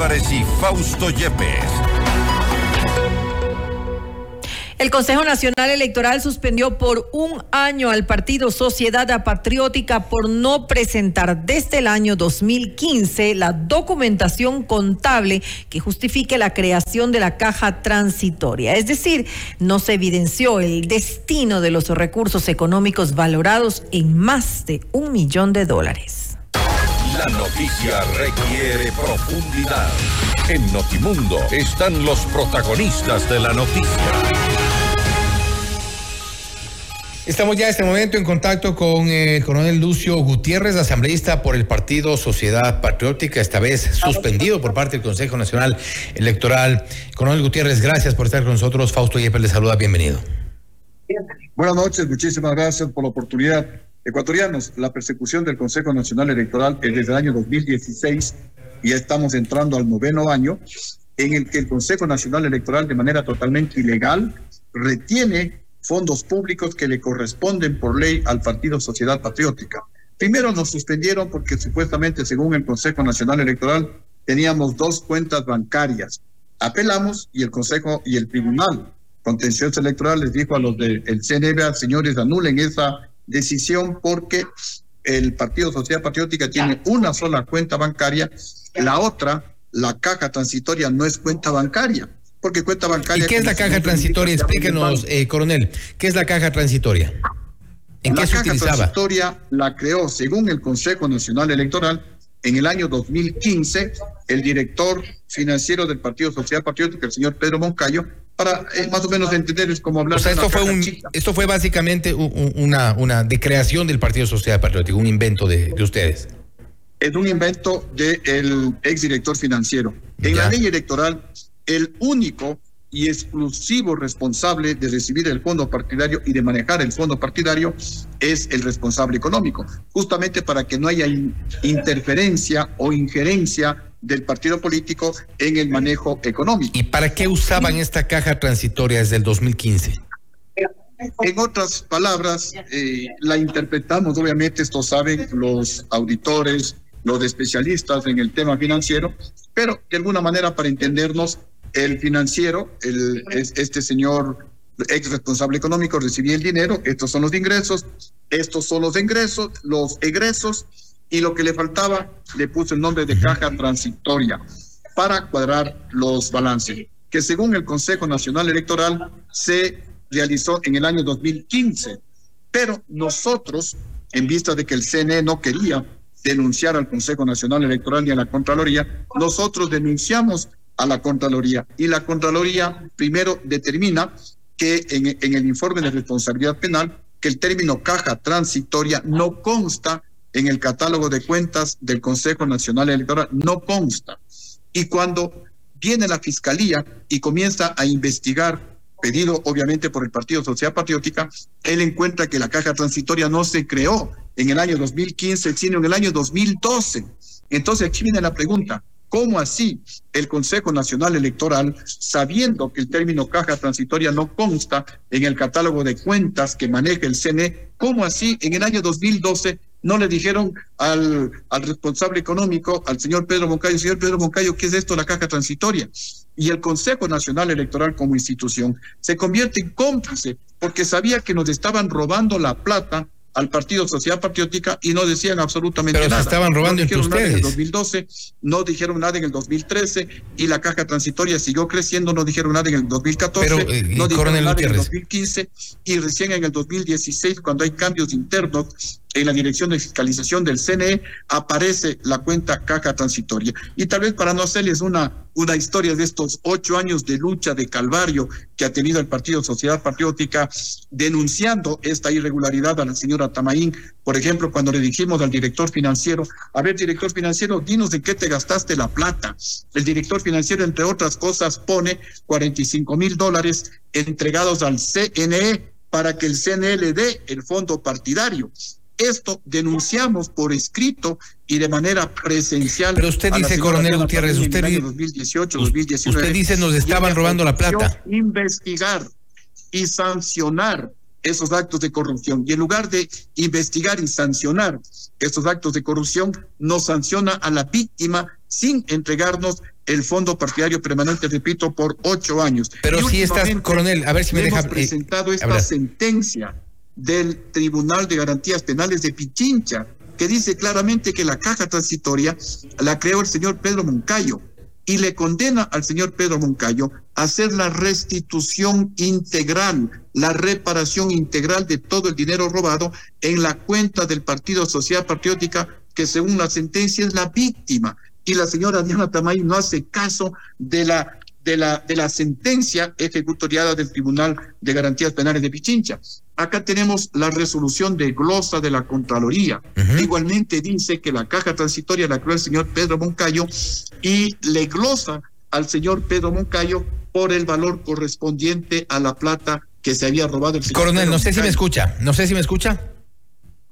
Y Fausto Yepes. El Consejo Nacional Electoral suspendió por un año al partido Sociedad Patriótica por no presentar desde el año 2015 la documentación contable que justifique la creación de la caja transitoria. Es decir, no se evidenció el destino de los recursos económicos valorados en más de un millón de dólares. La noticia requiere profundidad. En Notimundo están los protagonistas de la noticia. Estamos ya en este momento en contacto con eh, el coronel Lucio Gutiérrez, asambleísta por el Partido Sociedad Patriótica, esta vez suspendido por parte del Consejo Nacional Electoral. Coronel Gutiérrez, gracias por estar con nosotros. Fausto Yepes le saluda, bienvenido. Buenas noches, muchísimas gracias por la oportunidad. Ecuatorianos, la persecución del Consejo Nacional Electoral es desde el año 2016 y ya estamos entrando al noveno año en el que el Consejo Nacional Electoral de manera totalmente ilegal retiene fondos públicos que le corresponden por ley al Partido Sociedad Patriótica. Primero nos suspendieron porque supuestamente, según el Consejo Nacional Electoral, teníamos dos cuentas bancarias. Apelamos y el Consejo y el Tribunal Contencioso Electoral les dijo a los del CNBA, señores, anulen esa decisión porque el Partido Sociedad Patriótica tiene una sola cuenta bancaria, la otra, la caja transitoria, no es cuenta bancaria porque cuenta bancaria. ¿Y qué es la caja transitoria? Explíquenos, eh, coronel, ¿qué es la caja transitoria? ¿En la qué se caja transitoria la creó, según el Consejo Nacional Electoral, en el año 2015, el director financiero del Partido Social Patriótico, el señor Pedro Moncayo, para eh, más o menos entender es como hablar. O sea, esto fue, un, esto fue básicamente una, una decreación del Partido Social Patriótico, un invento de, ustedes. Es un invento del exdirector financiero. En la ley electoral el único y exclusivo responsable de recibir el fondo partidario y de manejar el fondo partidario es el responsable económico, justamente para que no haya interferencia o injerencia del partido político en el manejo económico. ¿Y para qué usaban esta caja transitoria desde el 2015? En otras palabras, eh, la interpretamos, obviamente, esto saben los auditores, los especialistas en el tema financiero, pero de alguna manera para entendernos, el financiero, el, este señor ex responsable económico recibía el dinero, estos son los ingresos, estos son los ingresos, los egresos, y lo que le faltaba le puso el nombre de caja transitoria para cuadrar los balances, que según el Consejo Nacional Electoral se realizó en el año 2015. Pero nosotros, en vista de que el CNE no quería denunciar al Consejo Nacional Electoral ni a la Contraloría, nosotros denunciamos a la Contraloría. Y la Contraloría primero determina que en, en, el informe de responsabilidad penal que el término caja transitoria no consta en el catálogo de cuentas del Consejo Nacional Electoral, no consta. Y cuando viene la Fiscalía y comienza a investigar, pedido obviamente por el Partido Social Patriótica, él encuentra que la caja transitoria no se creó en el año 2015, sino en el año 2012. Entonces aquí viene la pregunta, ¿Cómo así el Consejo Nacional Electoral, sabiendo que el término caja transitoria no consta en el catálogo de cuentas que maneja el CNE, cómo así en el año 2012 no le dijeron al, al responsable económico, al señor Pedro Moncayo, señor Pedro Moncayo, ¿qué es esto la caja transitoria? Y el Consejo Nacional Electoral como institución se convierte en cómplice porque sabía que nos estaban robando la plata al Partido Sociedad Patriótica y no decían absolutamente Pero nada. Se estaban robando no dijeron entre nada en el ustedes. 2012, no dijeron nada en el 2013 y la caja transitoria siguió creciendo, no dijeron nada en el 2014, Pero, eh, no dijeron nada en el Gutiérrez. 2015 y recién en el 2016 cuando hay cambios internos en la dirección de fiscalización del CNE aparece la cuenta caja transitoria. Y tal vez para no hacerles una, una historia de estos ocho años de lucha, de calvario que ha tenido el Partido Sociedad Patriótica denunciando esta irregularidad a la señora Tamaín, por ejemplo, cuando le dijimos al director financiero, a ver, director financiero, dinos de qué te gastaste la plata. El director financiero, entre otras cosas, pone 45 mil dólares entregados al CNE para que el CNE le dé el fondo partidario. Esto denunciamos por escrito y de manera presencial. Pero usted dice, coronel Gutiérrez, en usted el año di- 2018, us- 2019. usted dice nos estaban robando la plata. Investigar y sancionar esos actos de corrupción. Y en lugar de investigar y sancionar estos actos de corrupción, no sanciona a la víctima sin entregarnos el fondo partidario permanente, repito, por ocho años. Pero si estás, coronel, a ver si me deja. Hemos eh, presentado esta sentencia del Tribunal de Garantías Penales de Pichincha, que dice claramente que la caja transitoria la creó el señor Pedro Moncayo y le condena al señor Pedro Moncayo a hacer la restitución integral, la reparación integral de todo el dinero robado en la cuenta del Partido Social Patriótica, que según la sentencia es la víctima. Y la señora Diana Tamay no hace caso de la de la, de la sentencia ejecutoriada del Tribunal de Garantías Penales de Pichincha. Acá tenemos la resolución de glosa de la Contraloría. Igualmente dice que la caja transitoria la creó el señor Pedro Moncayo y le glosa al señor Pedro Moncayo por el valor correspondiente a la plata que se había robado el señor Coronel, no sé si me escucha, no sé si me escucha.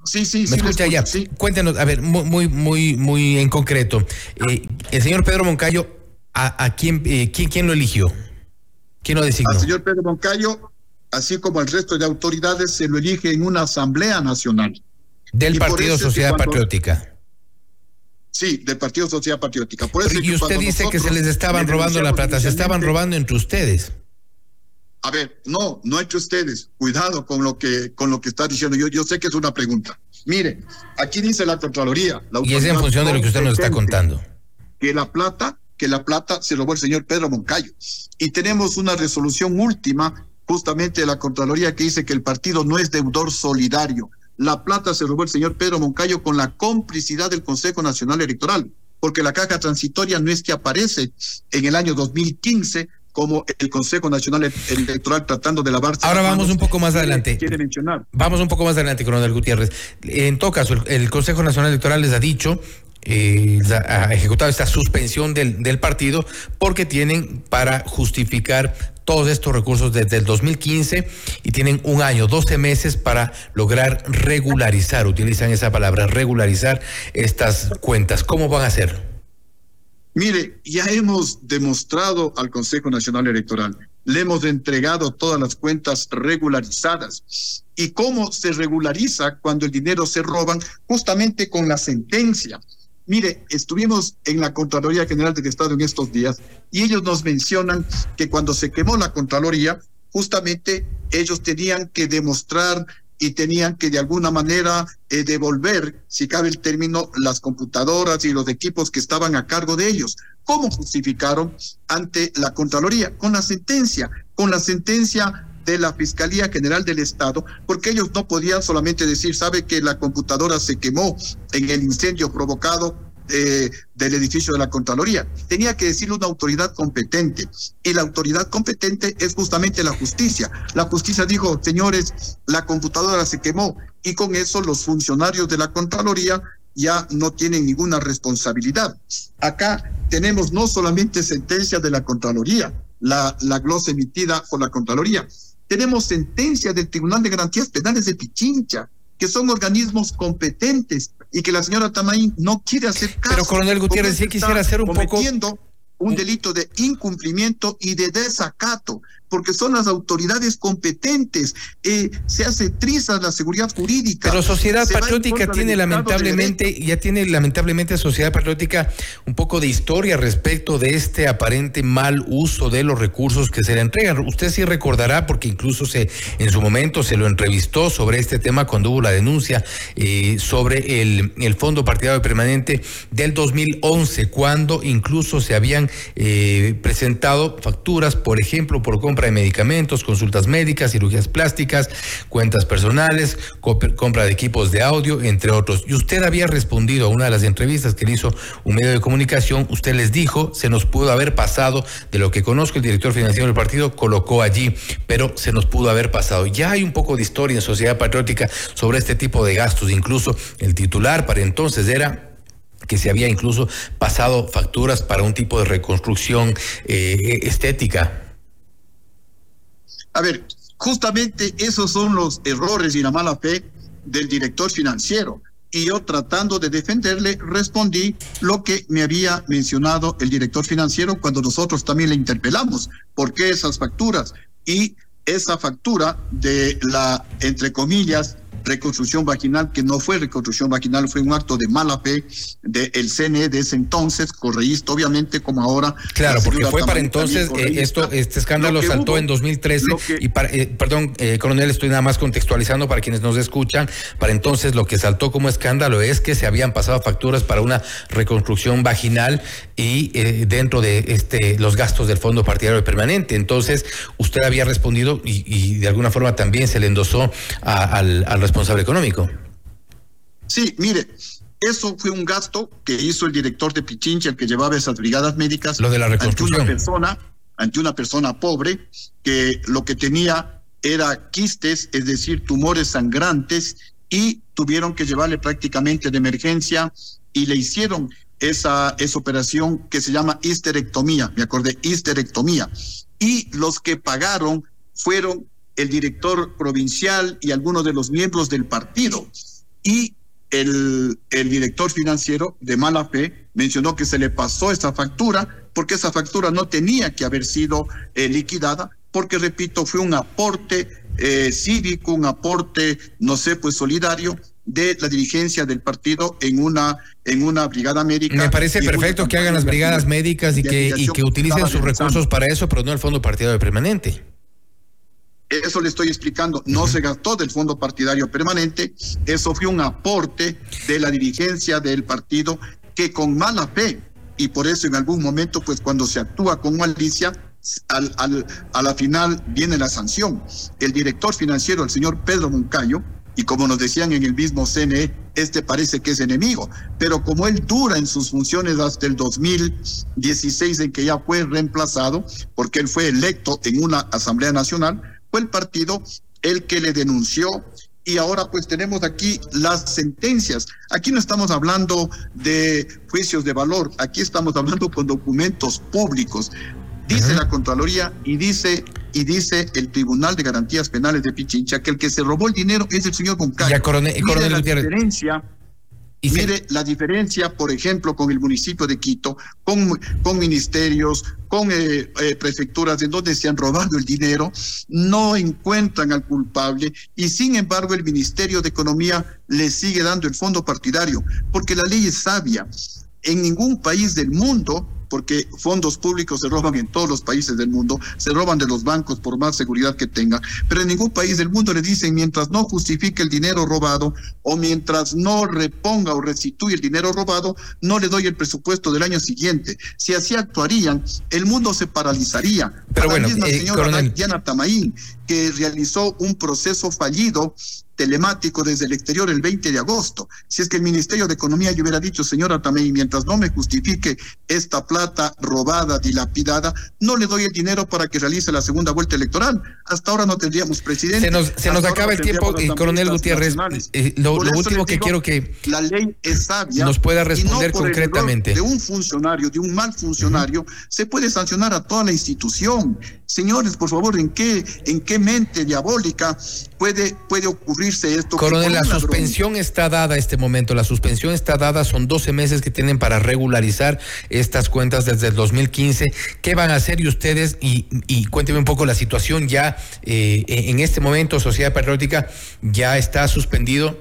Sí, sí, sí. Me escucha ya. Cuéntenos, a ver, muy, muy, muy en concreto. Eh, el señor Pedro Moncayo ¿A, quién, eh, quién, quién lo eligió? ¿Quién lo designó? Al señor Pedro Moncayo, así como al resto de autoridades, se lo elige en una asamblea nacional. Del Partido Sociedad Patriótica. Sí, del Partido Sociedad Patriótica. y usted dice que se les estaban robando la plata, se estaban robando entre ustedes. A ver, no, no entre ustedes. Cuidado con lo que con lo que está diciendo. Yo, yo sé que es una pregunta. Mire, aquí dice la Contraloría. y es en función de lo que usted nos está contando. Que la plata que la plata se robó el señor Pedro Moncayo. Y tenemos una resolución última justamente de la Contraloría que dice que el partido no es deudor solidario. La plata se robó el señor Pedro Moncayo con la complicidad del Consejo Nacional Electoral, porque la caja transitoria no es que aparece en el año 2015 como el Consejo Nacional Electoral tratando de lavarse. Ahora vamos un poco más adelante. Quiere mencionar. Vamos un poco más adelante, coronel Gutiérrez. En todo caso, el Consejo Nacional Electoral les ha dicho eh, ha ejecutado esta suspensión del, del partido porque tienen para justificar todos estos recursos desde el 2015 y tienen un año, 12 meses para lograr regularizar, utilizan esa palabra, regularizar estas cuentas. ¿Cómo van a hacer? Mire, ya hemos demostrado al Consejo Nacional Electoral, le hemos entregado todas las cuentas regularizadas. ¿Y cómo se regulariza cuando el dinero se roban? Justamente con la sentencia. Mire, estuvimos en la Contraloría General del Estado en estos días y ellos nos mencionan que cuando se quemó la Contraloría, justamente ellos tenían que demostrar y tenían que de alguna manera eh, devolver, si cabe el término, las computadoras y los equipos que estaban a cargo de ellos. ¿Cómo justificaron ante la Contraloría? Con la sentencia, con la sentencia de la Fiscalía General del Estado, porque ellos no podían solamente decir, sabe que la computadora se quemó en el incendio provocado eh, del edificio de la Contraloría. Tenía que decirlo una autoridad competente. Y la autoridad competente es justamente la justicia. La justicia dijo, señores, la computadora se quemó. Y con eso los funcionarios de la Contraloría ya no tienen ninguna responsabilidad. Acá tenemos no solamente sentencia de la Contraloría, la, la glosa emitida por la Contraloría, tenemos sentencia del Tribunal de Garantías Penales de Pichincha, que son organismos competentes y que la señora Tamay no quiere hacer caso. Pero, coronel Gutiérrez, sí quisiera hacer un poco un delito de incumplimiento y de desacato, porque son las autoridades competentes. Eh, se hace trizas la seguridad jurídica. Pero Sociedad Patriótica tiene lamentablemente, ya tiene lamentablemente Sociedad Patriótica un poco de historia respecto de este aparente mal uso de los recursos que se le entregan. Usted sí recordará, porque incluso se en su momento se lo entrevistó sobre este tema cuando hubo la denuncia eh, sobre el, el Fondo Partidario Permanente del 2011, cuando incluso se habían eh, presentado facturas, por ejemplo, por compra de medicamentos, consultas médicas, cirugías plásticas, cuentas personales, compra de equipos de audio, entre otros. Y usted había respondido a una de las entrevistas que le hizo un medio de comunicación, usted les dijo, se nos pudo haber pasado de lo que conozco el director financiero del partido, colocó allí, pero se nos pudo haber pasado. Ya hay un poco de historia en Sociedad Patriótica sobre este tipo de gastos, incluso el titular para entonces era que se había incluso pasado facturas para un tipo de reconstrucción eh, estética. A ver, justamente esos son los errores y la mala fe del director financiero. Y yo tratando de defenderle, respondí lo que me había mencionado el director financiero cuando nosotros también le interpelamos. ¿Por qué esas facturas? Y esa factura de la, entre comillas, reconstrucción vaginal, que no fue reconstrucción vaginal, fue un acto de mala fe del CNE de ese entonces, correísta, obviamente, como ahora. Claro, porque fue para entonces, eh, esto, este escándalo saltó en 2013, y para, eh, perdón, eh, coronel, estoy nada más contextualizando para quienes nos escuchan, para entonces lo que saltó como escándalo es que se habían pasado facturas para una reconstrucción vaginal y dentro de este los gastos del Fondo Partidario Permanente. Entonces, usted había respondido y, de alguna forma también se le endosó al, al responsable económico. Sí, mire, eso fue un gasto que hizo el director de Pichincha, el que llevaba esas brigadas médicas. Lo de la reconstrucción. Ante una persona, ante una persona pobre que lo que tenía era quistes, es decir, tumores sangrantes, y tuvieron que llevarle prácticamente de emergencia y le hicieron esa, esa operación que se llama histerectomía, me acordé, histerectomía. Y los que pagaron fueron el director provincial y algunos de los miembros del partido. Y el, el director financiero de mala fe mencionó que se le pasó esa factura porque esa factura no tenía que haber sido eh, liquidada, porque, repito, fue un aporte eh, cívico, un aporte, no sé, pues solidario de la dirigencia del partido en una en una brigada médica. Me parece perfecto que hagan las brigadas médicas y que, y que utilicen sus recursos para eso, pero no el fondo partidario permanente. Eso le estoy explicando, no se gastó del fondo partidario permanente, eso fue un aporte de la dirigencia del partido que con mala fe, y por eso en algún momento, pues cuando se actúa con malicia, al, al, a la final viene la sanción. El director financiero, el señor Pedro Moncayo, y como nos decían en el mismo CNE, este parece que es enemigo, pero como él dura en sus funciones hasta el 2016 en que ya fue reemplazado, porque él fue electo en una Asamblea Nacional, fue el partido el que le denunció y ahora pues tenemos aquí las sentencias. Aquí no estamos hablando de juicios de valor, aquí estamos hablando con documentos públicos. Dice la Contraloría y dice y dice el Tribunal de Garantías Penales de Pichincha que el que se robó el dinero es el señor Concayo. Ya, coronel, coronel la diferencia Mire la diferencia, por ejemplo, con el municipio de Quito, con, con ministerios, con eh, eh, prefecturas en donde se han robado el dinero, no encuentran al culpable y sin embargo el Ministerio de Economía le sigue dando el fondo partidario, porque la ley es sabia. En ningún país del mundo porque fondos públicos se roban en todos los países del mundo, se roban de los bancos por más seguridad que tengan, pero en ningún país del mundo le dicen mientras no justifique el dinero robado o mientras no reponga o restituye el dinero robado, no le doy el presupuesto del año siguiente. Si así actuarían, el mundo se paralizaría. Pero bueno, la misma eh, señora Diana Tamaín, que realizó un proceso fallido telemático desde el exterior el 20 de agosto. Si es que el Ministerio de Economía yo hubiera dicho, señora Tamay, mientras no me justifique esta plata robada, dilapidada, no le doy el dinero para que realice la segunda vuelta electoral. Hasta ahora no tendríamos presidente. Se nos, se nos acaba el tiempo, y coronel Gutiérrez. Eh, lo, último que quiero que la ley es sabia nos pueda responder concretamente. de un funcionario, de un mal funcionario, se puede sancionar a toda la institución. Señores, por favor, ¿en qué, en qué mente diabólica puede, puede esto? Coronel, la suspensión está dada a este momento. La suspensión está dada, son 12 meses que tienen para regularizar estas cuentas desde el 2015. ¿Qué van a hacer y ustedes? Y, y cuénteme un poco la situación ya eh, en este momento, Sociedad Patriótica ya está suspendido.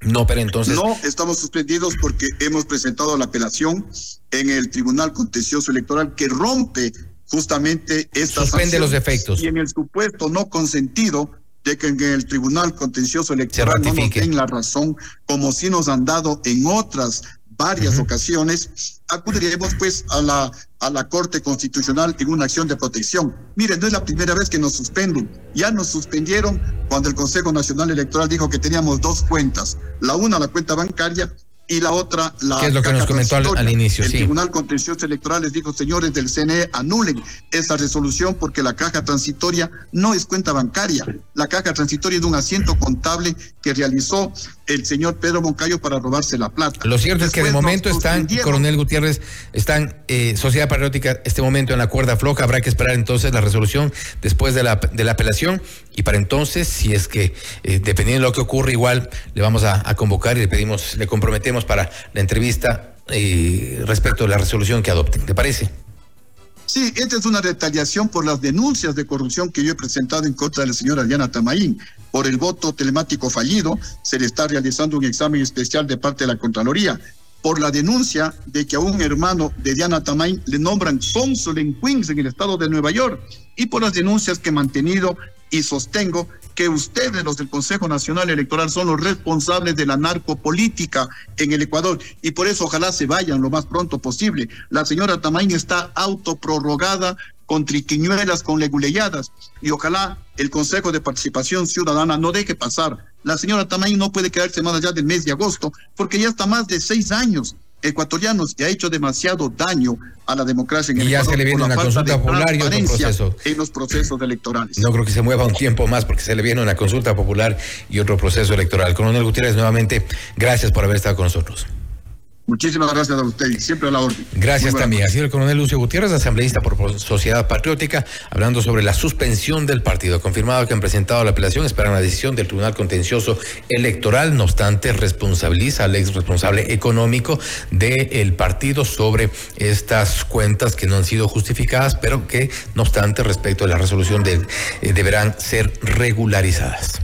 No, pero entonces. No, estamos suspendidos porque hemos presentado la apelación en el Tribunal Contencioso Electoral que rompe justamente esta Suspende los efectos. Y en el supuesto no consentido de que en el Tribunal Contencioso Electoral no nos den la razón, como si nos han dado en otras varias ocasiones, acudiremos pues a la, a la Corte Constitucional en una acción de protección. Miren, no es la primera vez que nos suspenden. Ya nos suspendieron cuando el Consejo Nacional Electoral dijo que teníamos dos cuentas. La una, la cuenta bancaria, y la otra, la. ¿Qué es lo que nos comentó al, inicio? El Tribunal Contencioso Electoral les dijo, señores del CNE, anulen esa resolución porque la caja transitoria no es cuenta bancaria. La caja transitoria es un asiento contable que realizó el señor Pedro Moncayo para robarse la plata. Lo cierto es que de momento están, Coronel Gutiérrez, están eh, Sociedad Patriótica, este momento en la cuerda floja. Habrá que esperar entonces la resolución después de la, de la apelación. Y para entonces, si es que, eh, dependiendo de lo que ocurre, igual le vamos a, convocar y le pedimos, le comprometemos para la entrevista eh, respecto a la resolución que adopten. ¿Te parece? Sí, esta es una retaliación por las denuncias de corrupción que yo he presentado en contra de la señora Diana Tamaín. Por el voto telemático fallido, se le está realizando un examen especial de parte de la Contraloría. Por la denuncia de que a un hermano de Diana Tamaín le nombran cónsul en Queens, en el estado de Nueva York. Y por las denuncias que he mantenido y sostengo que ustedes, los del Consejo Nacional Electoral, son los responsables de la narcopolítica en el Ecuador y por eso ojalá se vayan lo más pronto posible. La señora Tamaín está autoprorrogada con triquiñuelas, con leguleyadas y ojalá el Consejo de Participación Ciudadana no deje pasar. La señora Tamaín no puede quedarse más allá del mes de agosto porque ya está más de seis años ecuatorianos y ha hecho demasiado daño a la democracia en el y ya se le viene una consulta popular y otro proceso. En los procesos electorales. No creo que se mueva un tiempo más porque se le viene una consulta popular y otro proceso electoral. Coronel Gutiérrez, nuevamente, gracias por haber estado con nosotros. Muchísimas gracias a usted, siempre a la orden. Gracias también. Ha sido el coronel Lucio Gutiérrez, asambleísta por Sociedad Patriótica, hablando sobre la suspensión del partido. Confirmado que han presentado la apelación, esperan la decisión del Tribunal Contencioso Electoral. No obstante, responsabiliza al ex responsable económico del partido sobre estas cuentas que no han sido justificadas, pero que, no obstante, respecto a la resolución de, eh, deberán ser regularizadas.